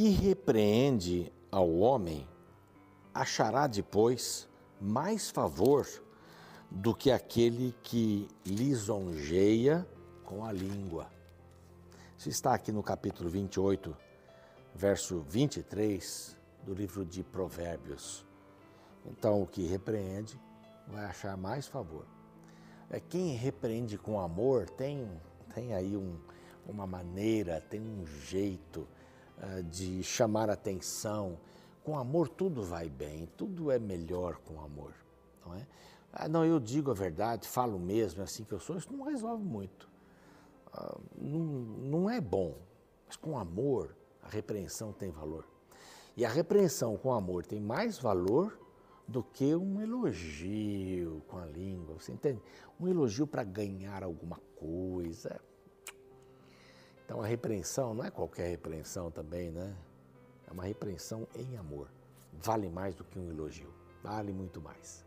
Que repreende ao homem achará depois mais favor do que aquele que lisonjeia com a língua. Isso está aqui no capítulo 28, verso 23 do livro de Provérbios. Então, o que repreende vai achar mais favor. É quem repreende com amor tem, tem aí um, uma maneira, tem um jeito de chamar atenção. Com amor tudo vai bem, tudo é melhor com amor, não é? Ah, não, eu digo a verdade, falo mesmo, é assim que eu sou, isso não resolve muito. Ah, não, não é bom, mas com amor a repreensão tem valor. E a repreensão com amor tem mais valor do que um elogio com a língua, você entende? Um elogio para ganhar alguma coisa. Então a repreensão não é qualquer repreensão também, né? É uma repreensão em amor. Vale mais do que um elogio, vale muito mais.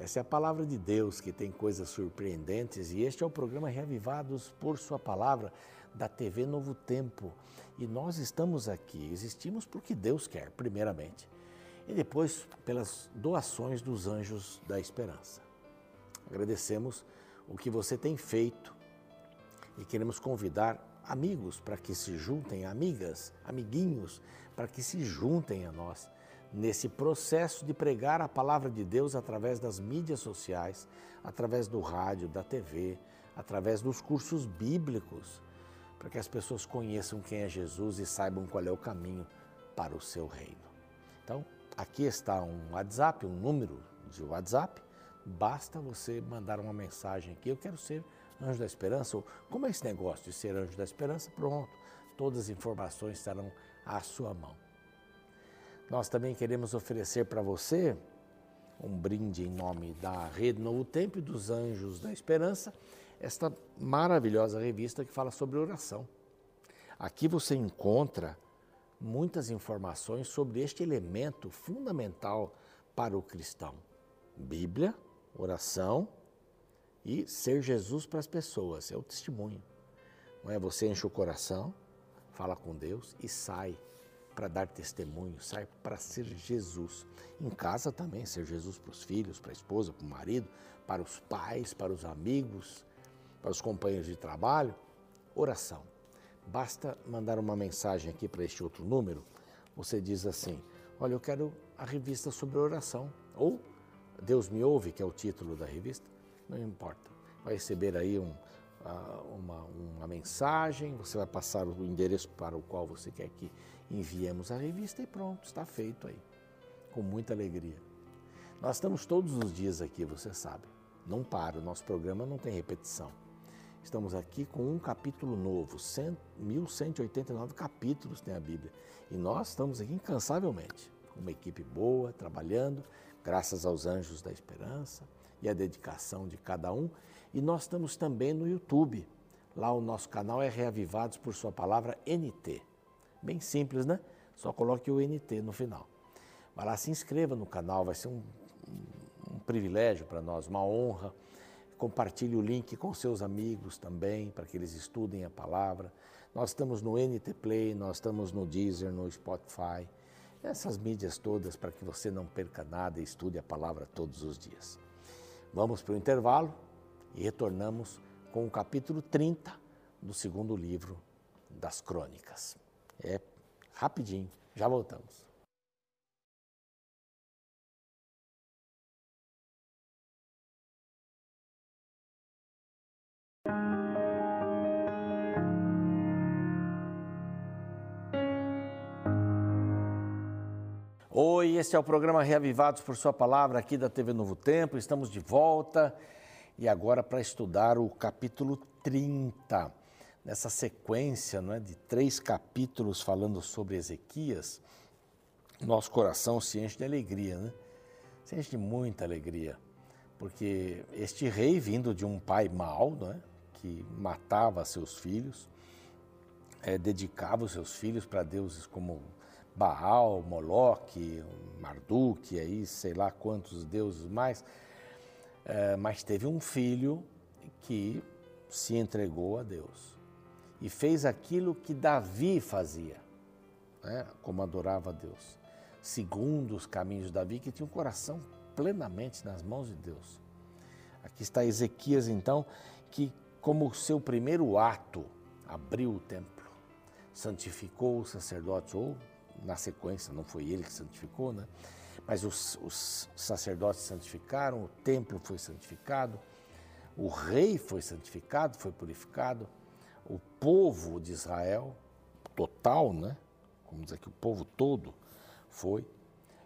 Essa é a palavra de Deus que tem coisas surpreendentes e este é o programa Reavivados por Sua Palavra da TV Novo Tempo. E nós estamos aqui, existimos porque Deus quer, primeiramente, e depois pelas doações dos anjos da esperança. Agradecemos o que você tem feito e queremos convidar amigos para que se juntem, amigas, amiguinhos, para que se juntem a nós nesse processo de pregar a palavra de Deus através das mídias sociais, através do rádio, da TV, através dos cursos bíblicos, para que as pessoas conheçam quem é Jesus e saibam qual é o caminho para o seu reino. Então, aqui está um WhatsApp, um número de WhatsApp. Basta você mandar uma mensagem aqui. Eu quero ser anjo da esperança. Como é esse negócio de ser anjo da esperança? Pronto, todas as informações estarão à sua mão. Nós também queremos oferecer para você um brinde em nome da Rede Novo Tempo e dos Anjos da Esperança, esta maravilhosa revista que fala sobre oração. Aqui você encontra muitas informações sobre este elemento fundamental para o cristão: Bíblia, oração e ser Jesus para as pessoas. É o testemunho. Não é você enche o coração, fala com Deus e sai para dar testemunho, sai para ser Jesus. Em casa também, ser Jesus para os filhos, para a esposa, para o marido, para os pais, para os amigos, para os companheiros de trabalho. Oração. Basta mandar uma mensagem aqui para este outro número. Você diz assim: Olha, eu quero a revista sobre oração. Ou Deus me ouve, que é o título da revista. Não importa. Vai receber aí um, uma, uma mensagem, você vai passar o endereço para o qual você quer que enviemos a revista e pronto, está feito aí, com muita alegria. Nós estamos todos os dias aqui, você sabe, não para, o nosso programa não tem repetição. Estamos aqui com um capítulo novo, 100, 1189 capítulos tem a Bíblia. E nós estamos aqui incansavelmente, com uma equipe boa, trabalhando, graças aos anjos da esperança e a dedicação de cada um. E nós estamos também no YouTube. Lá o nosso canal é Reavivados por Sua Palavra NT. Bem simples, né? Só coloque o NT no final. Vai lá, se inscreva no canal, vai ser um, um, privilégio para nós, uma honra. Compartilhe o link com seus amigos também, para que eles estudem a palavra. Nós estamos no NT Play, nós estamos no Deezer, no Spotify, essas mídias todas para que você não perca nada e estude a palavra todos os dias. Vamos para o intervalo e retornamos com o capítulo 30 do segundo livro das Crônicas. É rapidinho, já voltamos. Oi, este é o programa Reavivados por Sua Palavra aqui da TV Novo Tempo. Estamos de volta e agora para estudar o capítulo 30 nessa sequência não é, de três capítulos falando sobre Ezequias, nosso coração se enche de alegria, né? se enche de muita alegria, porque este rei, vindo de um pai mau, não é, que matava seus filhos, é, dedicava os seus filhos para deuses como Baal, Moloque, Marduk, aí sei lá quantos deuses mais, é, mas teve um filho que se entregou a Deus e fez aquilo que Davi fazia. né, como adorava a Deus, segundo os caminhos de Davi, que tinha um coração plenamente nas mãos de Deus. Aqui está Ezequias, então, que, como seu primeiro ato, abriu o templo, santificou os sacerdotes, ou na sequência, não foi ele que santificou, né? mas os, os sacerdotes santificaram, o templo foi santificado, o rei foi santificado, foi purificado, o povo de Israel, total, né? Vamos dizer que o povo todo foi,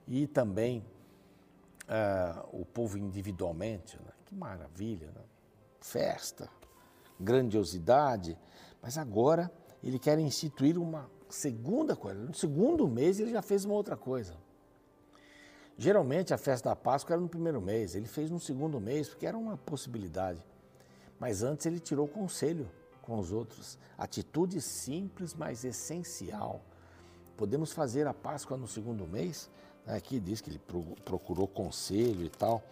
e também uh, o povo individualmente, né? que maravilha, né? festa, grandiosidade, mas agora ele quer instituir uma segunda coisa. No segundo mês ele já fez uma outra coisa. Geralmente a festa da Páscoa era no primeiro mês, ele fez no segundo mês, porque era uma possibilidade. Mas antes ele tirou conselho com os outros. Atitude simples, mas essencial. Podemos fazer a Páscoa no segundo mês? Aqui diz que ele procurou conselho e tal.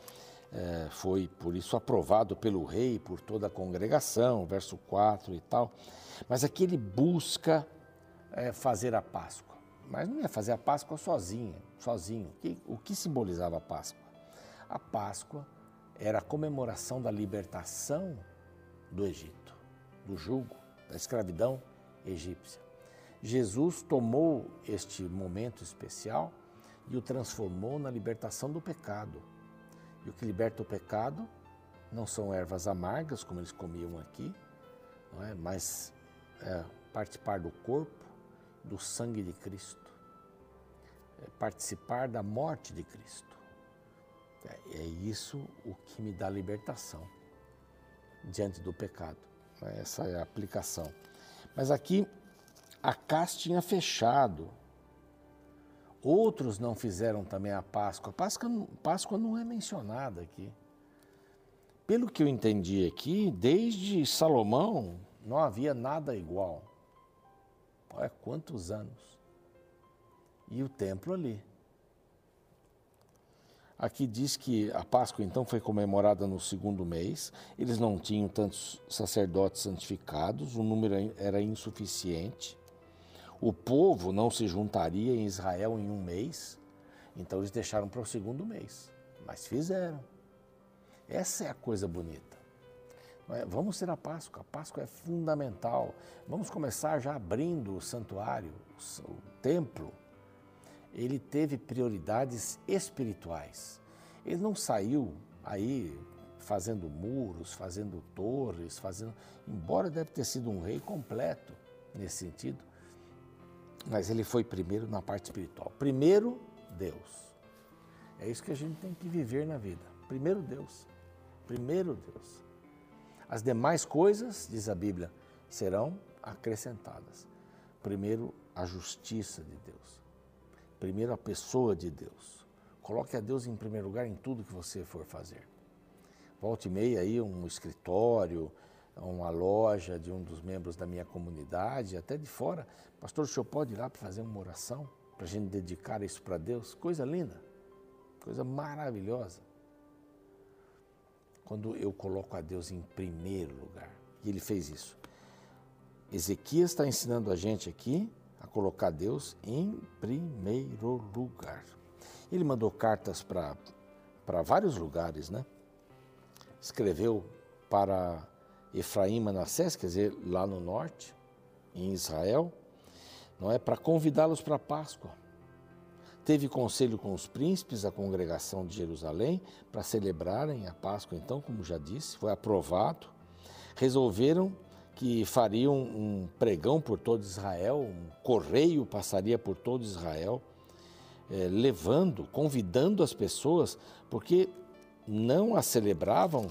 É, foi por isso aprovado pelo rei, por toda a congregação, verso 4 e tal. Mas aqui ele busca é, fazer a Páscoa. Mas não ia fazer a Páscoa sozinha, sozinho. O que simbolizava a Páscoa? A Páscoa era a comemoração da libertação do Egito, do jugo, da escravidão egípcia. Jesus tomou este momento especial e o transformou na libertação do pecado. E o que liberta o pecado não são ervas amargas, como eles comiam aqui, não é? mas é, participar do corpo, do sangue de Cristo é participar da morte de Cristo. É, é isso o que me dá libertação diante do pecado. Essa é a aplicação. Mas aqui a casa tinha fechado. Outros não fizeram também a Páscoa. A Páscoa, Páscoa não é mencionada aqui. Pelo que eu entendi aqui, desde Salomão não havia nada igual. Olha quantos anos e o templo ali. Aqui diz que a Páscoa então foi comemorada no segundo mês. Eles não tinham tantos sacerdotes santificados, o número era insuficiente. O povo não se juntaria em Israel em um mês, então eles deixaram para o segundo mês. Mas fizeram. Essa é a coisa bonita. É? Vamos ter a Páscoa. A Páscoa é fundamental. Vamos começar já abrindo o santuário, o templo ele teve prioridades espirituais. Ele não saiu aí fazendo muros, fazendo torres, fazendo. Embora deve ter sido um rei completo nesse sentido, mas ele foi primeiro na parte espiritual. Primeiro, Deus. É isso que a gente tem que viver na vida. Primeiro Deus. Primeiro Deus. As demais coisas, diz a Bíblia, serão acrescentadas. Primeiro, a justiça de Deus. Primeiro, a pessoa de Deus. Coloque a Deus em primeiro lugar em tudo que você for fazer. Volte e meia aí um escritório, uma loja de um dos membros da minha comunidade, até de fora. Pastor, o senhor pode ir lá para fazer uma oração? Para a gente dedicar isso para Deus? Coisa linda, coisa maravilhosa. Quando eu coloco a Deus em primeiro lugar. E ele fez isso. Ezequias está ensinando a gente aqui a colocar Deus em primeiro lugar. Ele mandou cartas para vários lugares, né? Escreveu para Efraim Manassés, quer dizer, lá no norte, em Israel, não é para convidá-los para a Páscoa. Teve conselho com os príncipes da congregação de Jerusalém para celebrarem a Páscoa, então, como já disse, foi aprovado. Resolveram que fariam um pregão por todo Israel, um correio passaria por todo Israel, é, levando, convidando as pessoas, porque não a celebravam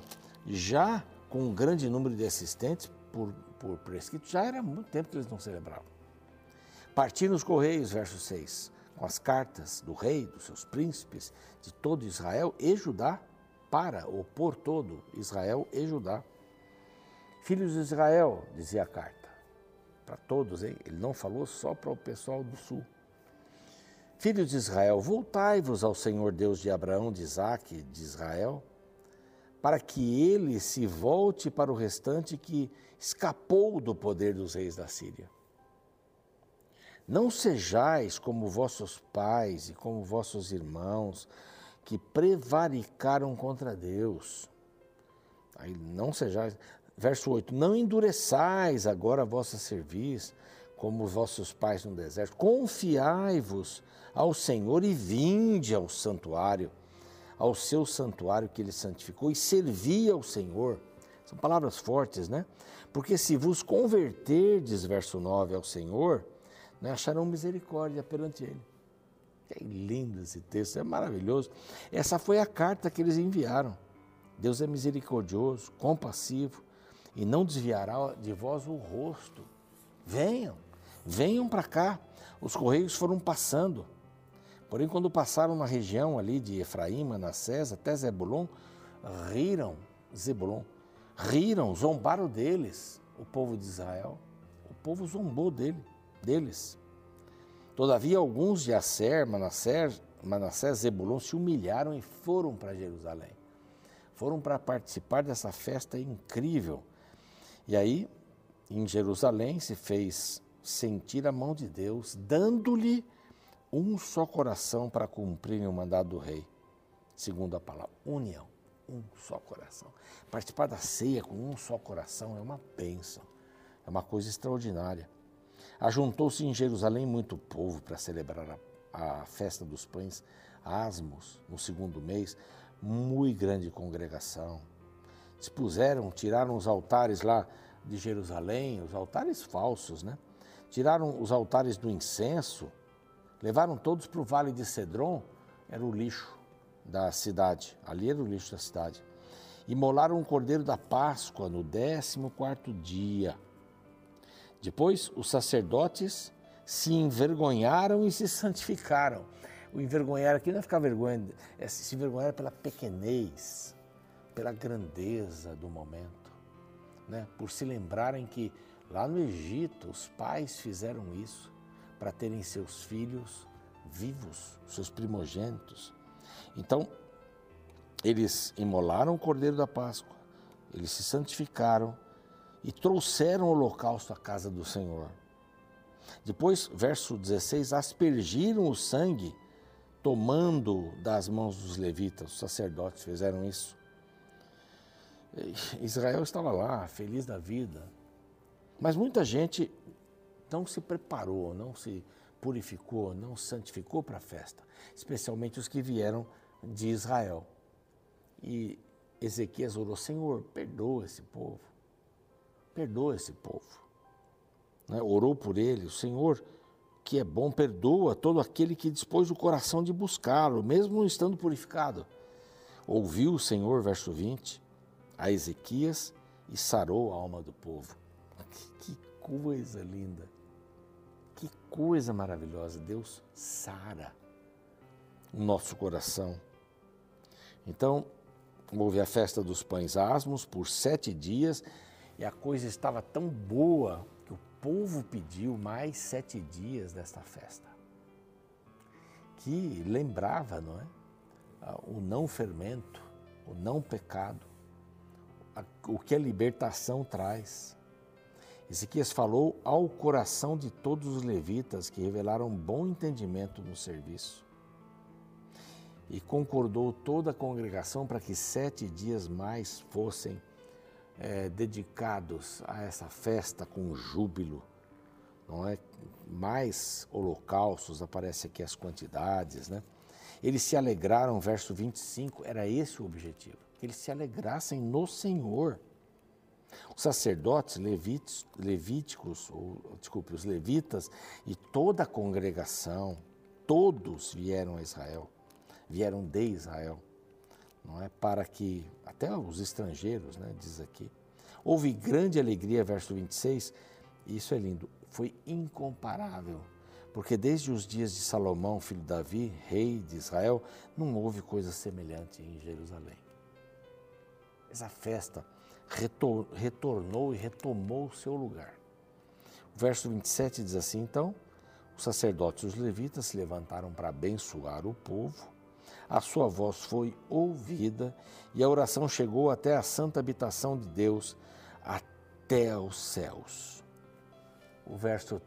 já com um grande número de assistentes por, por prescrito, já era muito tempo que eles não celebravam. Partiram os correios, verso 6, com as cartas do rei, dos seus príncipes, de todo Israel e Judá, para ou por todo Israel e Judá. Filhos de Israel, dizia a carta, para todos, hein? ele não falou só para o pessoal do sul. Filhos de Israel, voltai-vos ao Senhor Deus de Abraão, de Isaac, de Israel, para que ele se volte para o restante que escapou do poder dos reis da Síria. Não sejais como vossos pais e como vossos irmãos, que prevaricaram contra Deus. Aí não sejais. Verso 8: Não endureçais agora a vossa cerviz, como vossos pais no deserto. Confiai-vos ao Senhor e vinde ao santuário, ao seu santuário que ele santificou, e servi ao Senhor. São palavras fortes, né? Porque se vos converterdes, verso 9, ao Senhor, né, acharão misericórdia perante ele. Que lindo esse texto, é maravilhoso. Essa foi a carta que eles enviaram. Deus é misericordioso, compassivo e não desviará de vós o rosto. Venham, venham para cá. Os correios foram passando. Porém, quando passaram na região ali de Efraim, Manassés, até Zebulon, riram, Zebulon, riram, zombaram deles, o povo de Israel. O povo zombou dele, deles. Todavia, alguns de Asser, Manassés, Manassés, Zebulon se humilharam e foram para Jerusalém. Foram para participar dessa festa incrível. E aí, em Jerusalém, se fez sentir a mão de Deus, dando-lhe um só coração para cumprirem o mandado do rei. Segundo a palavra, união, um só coração. Participar da ceia com um só coração é uma bênção, é uma coisa extraordinária. Ajuntou-se em Jerusalém muito povo para celebrar a, a, festa dos pães asmos, no segundo mês, muito grande congregação. Dispuseram, tiraram os altares lá de Jerusalém, os altares falsos, né? Tiraram os altares do incenso, levaram todos para o vale de Cedron, era o lixo da cidade, ali era o lixo da cidade. Imolaram o cordeiro da Páscoa no 14 quarto dia depois, os sacerdotes se envergonharam e se santificaram. O envergonhar aqui não é ficar vergonha, é se envergonhar pela pequenez, pela grandeza do momento, né? por se lembrarem que lá no Egito os pais fizeram isso para terem seus filhos vivos, seus primogênitos. Então, eles imolaram o cordeiro da Páscoa, eles se santificaram e trouxeram o holocausto à casa do Senhor. Depois, verso 16: aspergiram o sangue, tomando das mãos dos levitas, os sacerdotes fizeram isso. Israel estava lá, feliz da vida, mas muita gente não se preparou, não se purificou, não se santificou para a festa, especialmente os que vieram de Israel. E Ezequias orou: Senhor, perdoa esse povo perdoa esse povo. Né? Orou por ele, o Senhor, que é bom, perdoa todo aquele que dispôs o coração de buscá-lo, mesmo estando purificado. Ouviu o Senhor, verso 20, a Ezequias e sarou a alma do povo. Que coisa linda, que coisa maravilhosa. Deus sara o nosso coração. Então, houve a festa dos pães asmos por sete dias e a coisa estava tão boa que o povo pediu mais sete dias desta festa, que lembrava, não é? O não fermento, o não pecado, o que a libertação traz. Ezequias falou ao coração de todos os levitas que revelaram bom entendimento no serviço. E concordou toda a congregação para que sete dias mais fossem é, dedicados a essa festa com júbilo, não é? Mais holocaustos, aparece aqui as quantidades, né? Eles se alegraram, verso 25, era esse o objetivo, que eles se alegrassem no Senhor. Os sacerdotes levíticos, ou, desculpe, os levitas e toda a congregação, todos vieram a Israel, vieram de Israel não é? Para que, até os estrangeiros, né, diz aqui, houve grande alegria, verso 26, e isso é lindo, foi incomparável, porque desde os dias de Salomão, filho de Davi, rei de Israel, não houve coisa semelhante em Jerusalém. Essa festa retor retornou e retomou o seu lugar. O verso 27 diz assim: então, os sacerdotes e os levitas se levantaram para abençoar o povo a sua voz foi ouvida e a oração chegou até a santa habitação de Deus, até os céus. O verso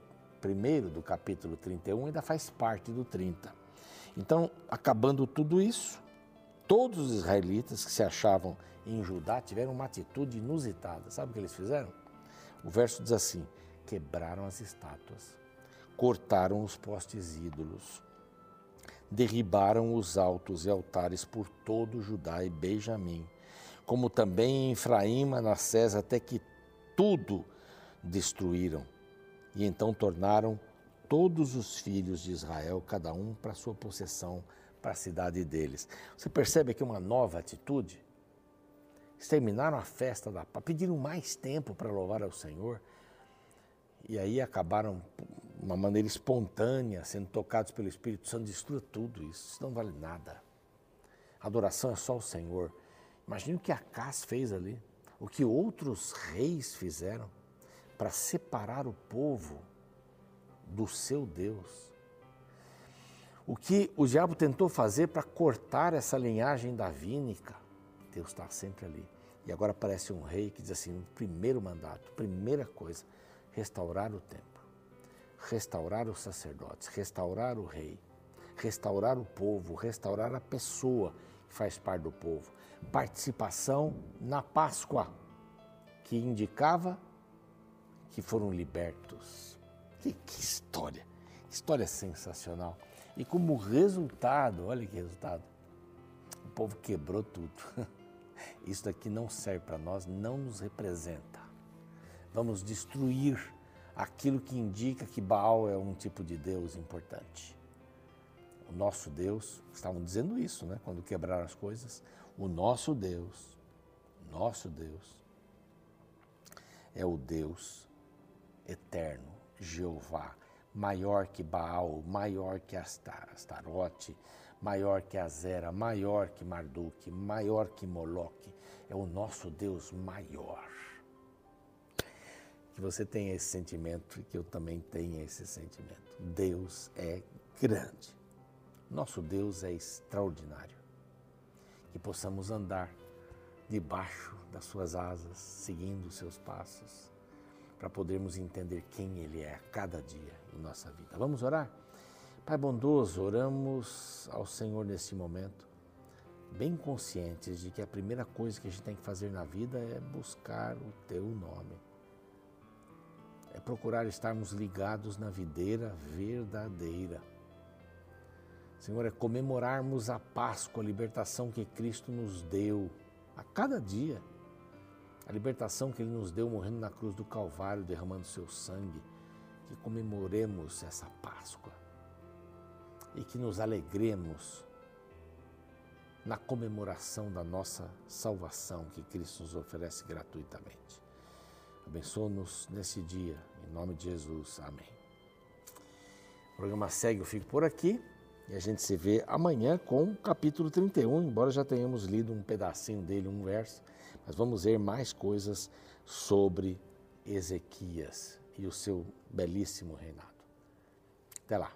1 do capítulo 31 ainda faz parte do 30. Então, acabando tudo isso, todos os israelitas que se achavam em Judá tiveram uma atitude inusitada. Sabe o que eles fizeram? O verso diz assim: quebraram as estátuas, cortaram os postes ídolos, derribaram os altos e altares por todo Judá e Benjamim, como também em Efraim, Manassés, até que tudo destruíram. E então tornaram todos os filhos de Israel, cada um para sua possessão, para a cidade deles. Você percebe aqui uma nova atitude? Exterminaram a festa da paz, pediram mais tempo para louvar ao Senhor. E aí acabaram, uma maneira espontânea, sendo tocados pelo Espírito Santo, destrua tudo isso. Isso não vale nada. A adoração é só o Senhor. Imagine o que Acás fez ali, o que outros reis fizeram para separar o povo do seu Deus. O que o diabo tentou fazer para cortar essa linhagem davínica, Deus está sempre ali. E agora aparece um rei que diz assim: primeiro mandato, primeira coisa, restaurar o templo, restaurar os sacerdotes, restaurar o rei, restaurar o povo, restaurar a pessoa que faz parte do povo. Participação na Páscoa, que indicava que foram libertos. Que, que história! História sensacional. E como resultado, olha que resultado, o povo quebrou tudo. Isso daqui não serve para nós, não nos representa. Vamos destruir aquilo que indica que Baal é um tipo de Deus importante. O nosso Deus, estavam dizendo isso, né, quando quebraram as coisas, o nosso Deus, nosso Deus, é o Deus eterno, Jeová, maior que Baal, maior que Astarote, maior que Azera, maior que Marduk, maior que Moloque. É o nosso Deus maior. Que você tenha esse sentimento e que eu também tenha esse sentimento. Deus é grande. Nosso Deus é extraordinário. Que possamos andar debaixo das suas asas, seguindo seus passos para podermos entender quem Ele é a cada dia em nossa vida. Vamos orar? Pai bondoso, oramos ao Senhor nesse momento, bem conscientes de que a primeira coisa que a gente tem que fazer na vida é buscar o Teu nome. É procurar estarmos ligados na videira verdadeira. Senhor, é comemorarmos a Páscoa, a libertação que Cristo nos deu a cada dia a libertação que Ele nos deu morrendo na cruz do Calvário, derramando seu sangue, que comemoremos essa Páscoa e que nos alegremos na comemoração da nossa salvação que Cristo nos oferece gratuitamente. Abençoa-nos nesse dia, em nome de Jesus. Amém. O programa segue, eu fico por aqui e a gente se vê amanhã com o capítulo 31, embora já tenhamos lido um pedacinho dele, um verso. Mas vamos ver mais coisas sobre Ezequias e o seu belíssimo reinado. Até lá.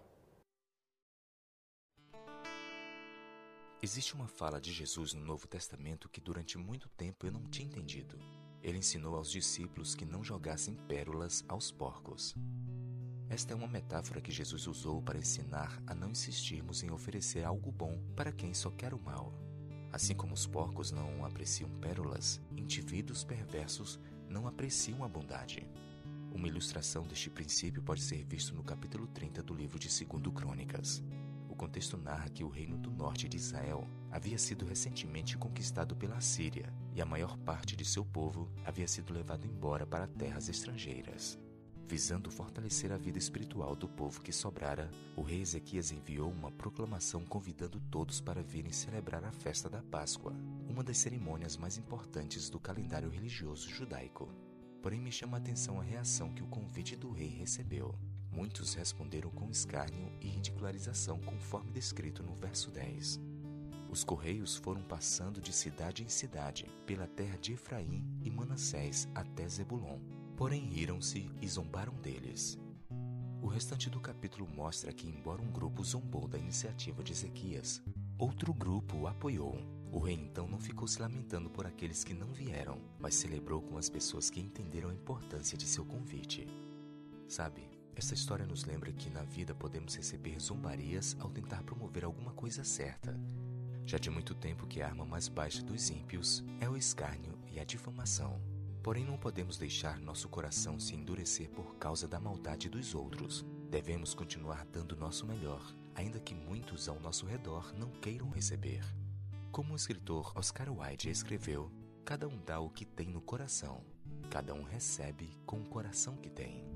Existe uma fala de Jesus no Novo Testamento que durante muito tempo eu não tinha entendido. Ele ensinou aos discípulos que não jogassem pérolas aos porcos. Esta é uma metáfora que Jesus usou para ensinar a não insistirmos em oferecer algo bom para quem só quer o mal. Assim como os porcos não apreciam pérolas, indivíduos perversos não apreciam a bondade. Uma ilustração deste princípio pode ser visto no capítulo 30 do livro de 2 Crônicas. O contexto narra que o reino do norte de Israel havia sido recentemente conquistado pela Síria e a maior parte de seu povo havia sido levado embora para terras estrangeiras. Visando fortalecer a vida espiritual do povo que sobrara, o rei Ezequias enviou uma proclamação convidando todos para virem celebrar a festa da Páscoa, uma das cerimônias mais importantes do calendário religioso judaico. Porém, me chama a atenção a reação que o convite do rei recebeu. Muitos responderam com escárnio e ridicularização, conforme descrito no verso 10. Os correios foram passando de cidade em cidade, pela terra de Efraim e Manassés até Zebulon Porém riram-se e zombaram deles. O restante do capítulo mostra que, embora um grupo zombou da iniciativa de Ezequias, outro grupo o apoiou. O rei então não ficou se lamentando por aqueles que não vieram, mas celebrou com as pessoas que entenderam a importância de seu convite. Sabe, Esta história nos lembra que na vida podemos receber zombarias ao tentar promover alguma coisa certa. Já de muito tempo que a arma mais baixa dos ímpios é o escárnio e a difamação. Porém, não podemos deixar nosso coração se endurecer por causa da maldade dos outros. Devemos continuar dando nosso melhor, ainda que muitos ao nosso redor não queiram receber. Como o escritor Oscar Wilde escreveu, cada um dá o que tem no coração, cada um recebe com o coração que tem.